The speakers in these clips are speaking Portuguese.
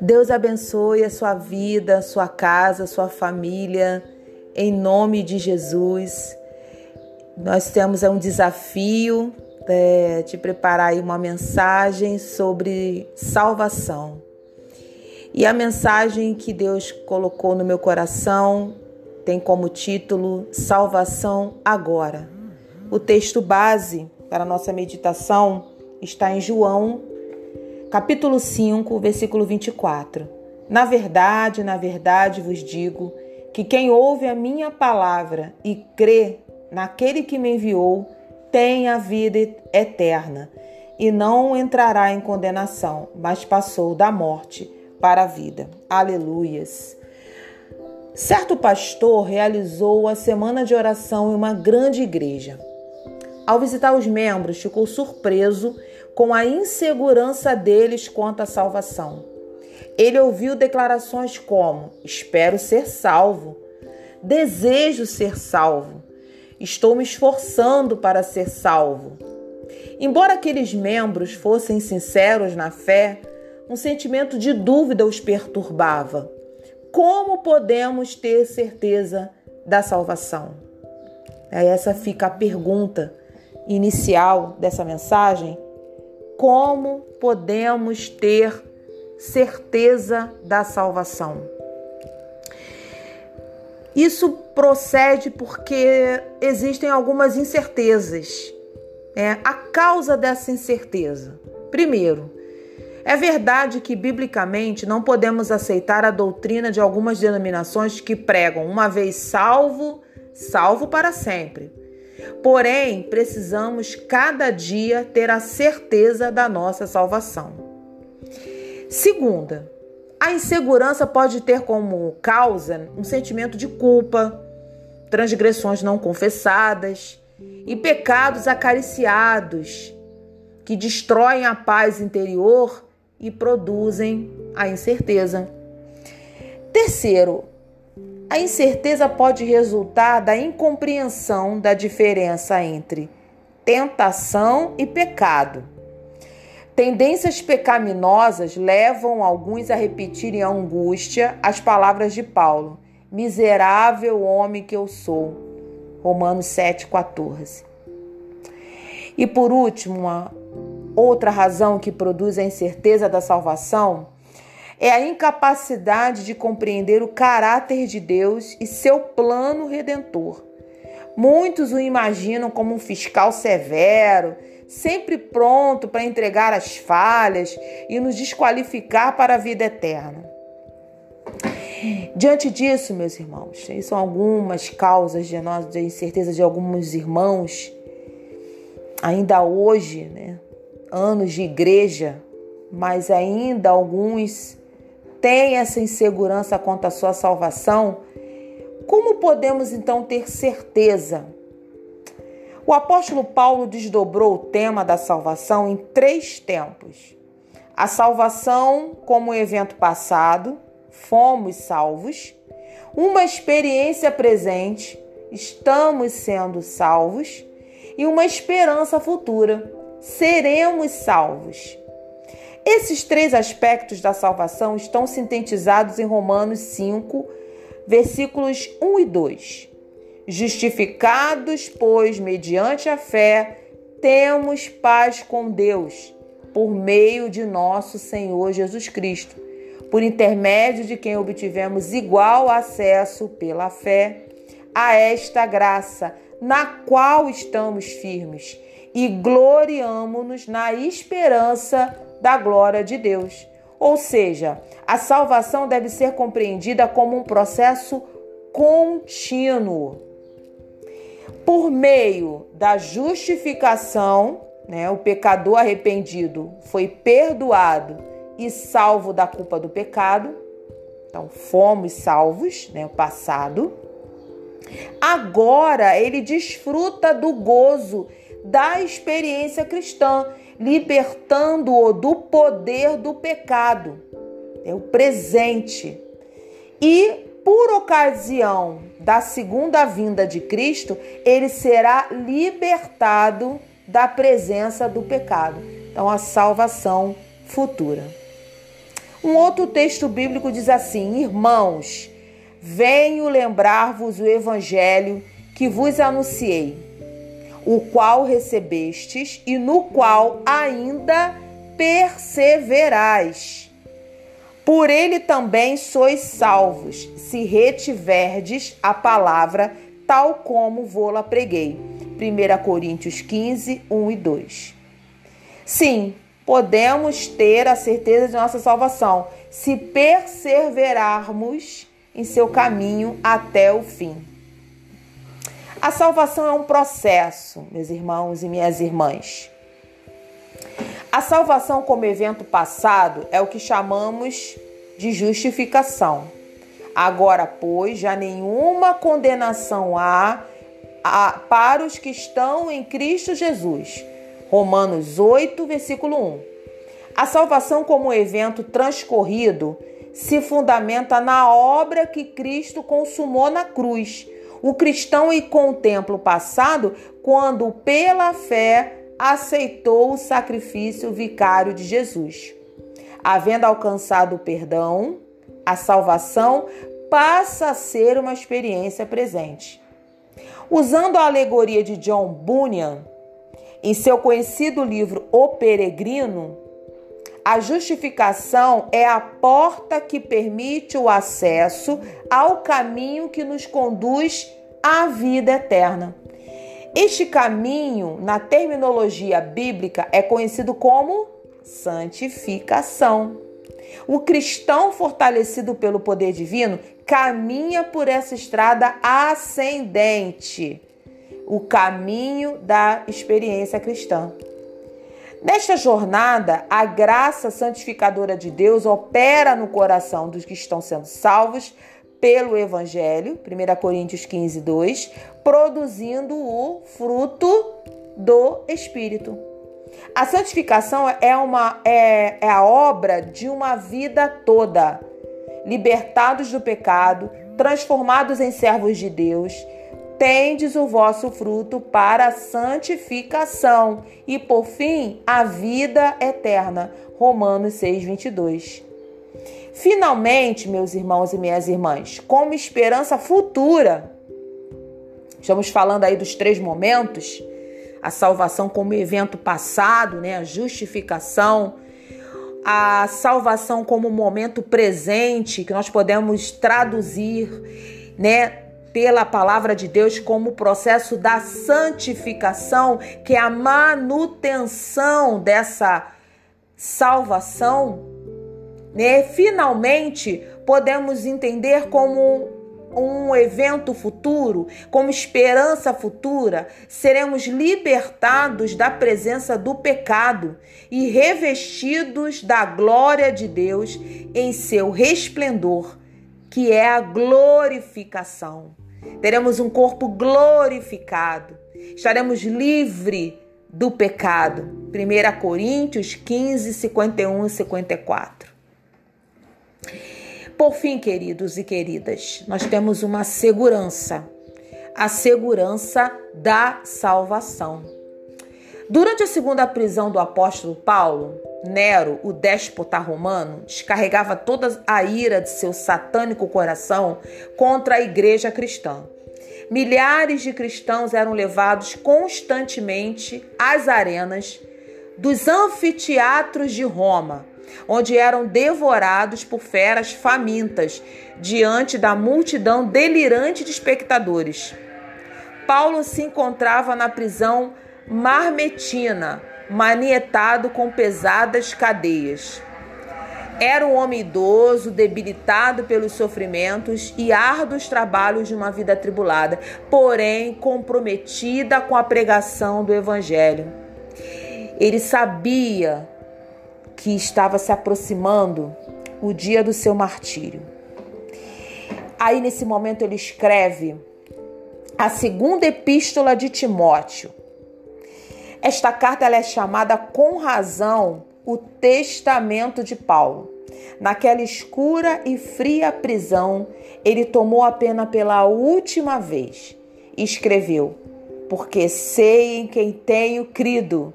Deus abençoe a sua vida, sua casa, sua família, em nome de Jesus. Nós temos um desafio é, de preparar uma mensagem sobre salvação. E a mensagem que Deus colocou no meu coração tem como título Salvação Agora. O texto base para a nossa meditação está em João capítulo 5, versículo 24. Na verdade, na verdade vos digo que quem ouve a minha palavra e crê naquele que me enviou tem a vida eterna e não entrará em condenação, mas passou da morte para a vida. Aleluias. Certo pastor realizou a semana de oração em uma grande igreja. Ao visitar os membros, ficou surpreso com a insegurança deles quanto à salvação. Ele ouviu declarações como: Espero ser salvo, desejo ser salvo, estou me esforçando para ser salvo. Embora aqueles membros fossem sinceros na fé, um sentimento de dúvida os perturbava. Como podemos ter certeza da salvação? Essa fica a pergunta inicial dessa mensagem como podemos ter certeza da salvação? Isso procede porque existem algumas incertezas. É a causa dessa incerteza. Primeiro, é verdade que biblicamente não podemos aceitar a doutrina de algumas denominações que pregam uma vez salvo, salvo para sempre. Porém, precisamos cada dia ter a certeza da nossa salvação. Segunda, a insegurança pode ter como causa um sentimento de culpa, transgressões não confessadas e pecados acariciados que destroem a paz interior e produzem a incerteza. Terceiro, a incerteza pode resultar da incompreensão da diferença entre tentação e pecado. Tendências pecaminosas levam alguns a repetirem a angústia as palavras de Paulo: Miserável homem que eu sou. Romanos 7,14. E por último, uma outra razão que produz a incerteza da salvação é a incapacidade de compreender o caráter de Deus e seu plano redentor. Muitos o imaginam como um fiscal severo, sempre pronto para entregar as falhas e nos desqualificar para a vida eterna. Diante disso, meus irmãos, são algumas causas de, de incerteza de alguns irmãos, ainda hoje, né, anos de igreja, mas ainda alguns tem essa insegurança quanto à sua salvação, como podemos então ter certeza? O apóstolo Paulo desdobrou o tema da salvação em três tempos: a salvação como evento passado, fomos salvos, uma experiência presente, estamos sendo salvos, e uma esperança futura, seremos salvos. Esses três aspectos da salvação estão sintetizados em Romanos 5, versículos 1 e 2. Justificados, pois, mediante a fé, temos paz com Deus, por meio de nosso Senhor Jesus Cristo, por intermédio de quem obtivemos igual acesso pela fé a esta graça, na qual estamos firmes e gloriamo-nos na esperança da glória de Deus. Ou seja, a salvação deve ser compreendida como um processo contínuo. Por meio da justificação, né, o pecador arrependido foi perdoado e salvo da culpa do pecado. Então, fomos salvos, né, passado. Agora ele desfruta do gozo da experiência cristã libertando-o do poder do pecado. É o presente. E por ocasião da segunda vinda de Cristo, ele será libertado da presença do pecado. Então, a salvação futura. Um outro texto bíblico diz assim: Irmãos, venho lembrar-vos o evangelho que vos anunciei, o qual recebestes e no qual ainda perseverais. Por ele também sois salvos, se retiverdes a palavra tal como vou-la preguei. 1 Coríntios 15, 1 e 2. Sim, podemos ter a certeza de nossa salvação se perseverarmos em seu caminho até o fim. A salvação é um processo, meus irmãos e minhas irmãs. A salvação, como evento passado, é o que chamamos de justificação. Agora, pois, já nenhuma condenação há, para os que estão em Cristo Jesus Romanos 8, versículo 1. A salvação, como evento transcorrido, se fundamenta na obra que Cristo consumou na cruz. O cristão e contempla o passado quando, pela fé, aceitou o sacrifício vicário de Jesus. Havendo alcançado o perdão, a salvação passa a ser uma experiência presente. Usando a alegoria de John Bunyan, em seu conhecido livro O Peregrino, a justificação é a porta que permite o acesso ao caminho que nos conduz à vida eterna. Este caminho, na terminologia bíblica, é conhecido como santificação. O cristão fortalecido pelo poder divino caminha por essa estrada ascendente o caminho da experiência cristã. Nesta jornada, a graça santificadora de Deus opera no coração dos que estão sendo salvos pelo Evangelho, 1 Coríntios 15, 2, produzindo o fruto do Espírito. A santificação é, uma, é, é a obra de uma vida toda. Libertados do pecado, transformados em servos de Deus, tendes o vosso fruto para santificação e, por fim, a vida eterna. Romanos 6, 22. Finalmente, meus irmãos e minhas irmãs, como esperança futura, estamos falando aí dos três momentos: a salvação como evento passado, né, a justificação, a salvação como momento presente, que nós podemos traduzir, né, pela palavra de Deus como o processo da santificação, que é a manutenção dessa salvação, né? Finalmente podemos entender como um evento futuro, como esperança futura, seremos libertados da presença do pecado e revestidos da glória de Deus em seu resplendor, que é a glorificação. Teremos um corpo glorificado. Estaremos livres do pecado. 1 Coríntios 15, 51 e 54. Por fim, queridos e queridas, nós temos uma segurança, a segurança da salvação. Durante a segunda prisão do apóstolo Paulo, Nero, o déspota romano, descarregava toda a ira de seu satânico coração contra a igreja cristã. Milhares de cristãos eram levados constantemente às arenas dos anfiteatros de Roma, onde eram devorados por feras famintas diante da multidão delirante de espectadores. Paulo se encontrava na prisão marmetina, manietado com pesadas cadeias. Era um homem idoso, debilitado pelos sofrimentos e árduos trabalhos de uma vida atribulada, porém comprometida com a pregação do Evangelho. Ele sabia que estava se aproximando o dia do seu martírio. Aí, nesse momento, ele escreve a segunda epístola de Timóteo, esta carta ela é chamada com razão o Testamento de Paulo. Naquela escura e fria prisão, ele tomou a pena pela última vez e escreveu: porque sei em quem tenho crido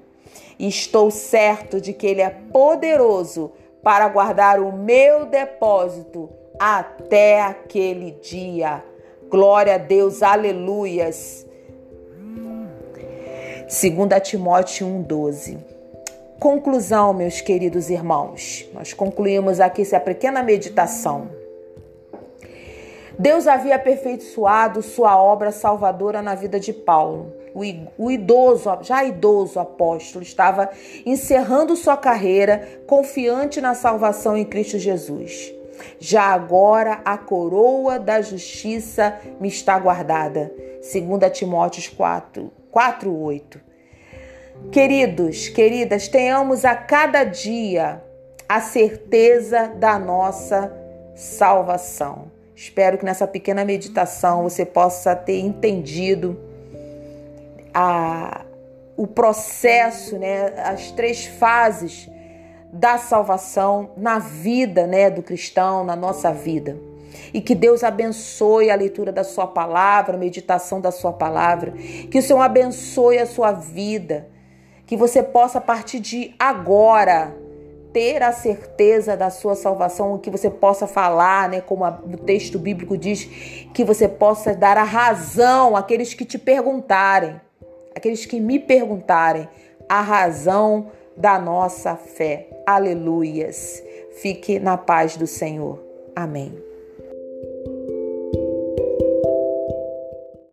e estou certo de que Ele é poderoso para guardar o meu depósito até aquele dia. Glória a Deus, aleluias. 2 Timóteo 1,12. Conclusão, meus queridos irmãos. Nós concluímos aqui essa pequena meditação. Deus havia aperfeiçoado sua obra salvadora na vida de Paulo. O idoso, já idoso apóstolo, estava encerrando sua carreira confiante na salvação em Cristo Jesus. Já agora a coroa da justiça me está guardada. 2 Timóteo 4, 4 8. Queridos, queridas, tenhamos a cada dia a certeza da nossa salvação. Espero que nessa pequena meditação você possa ter entendido a, o processo, né, as três fases da salvação na vida né, do cristão, na nossa vida. E que Deus abençoe a leitura da Sua palavra, a meditação da Sua palavra. Que o Senhor abençoe a sua vida. Que você possa, a partir de agora, ter a certeza da sua salvação, que você possa falar, né, como o texto bíblico diz, que você possa dar a razão àqueles que te perguntarem, aqueles que me perguntarem a razão da nossa fé. Aleluias. Fique na paz do Senhor. Amém.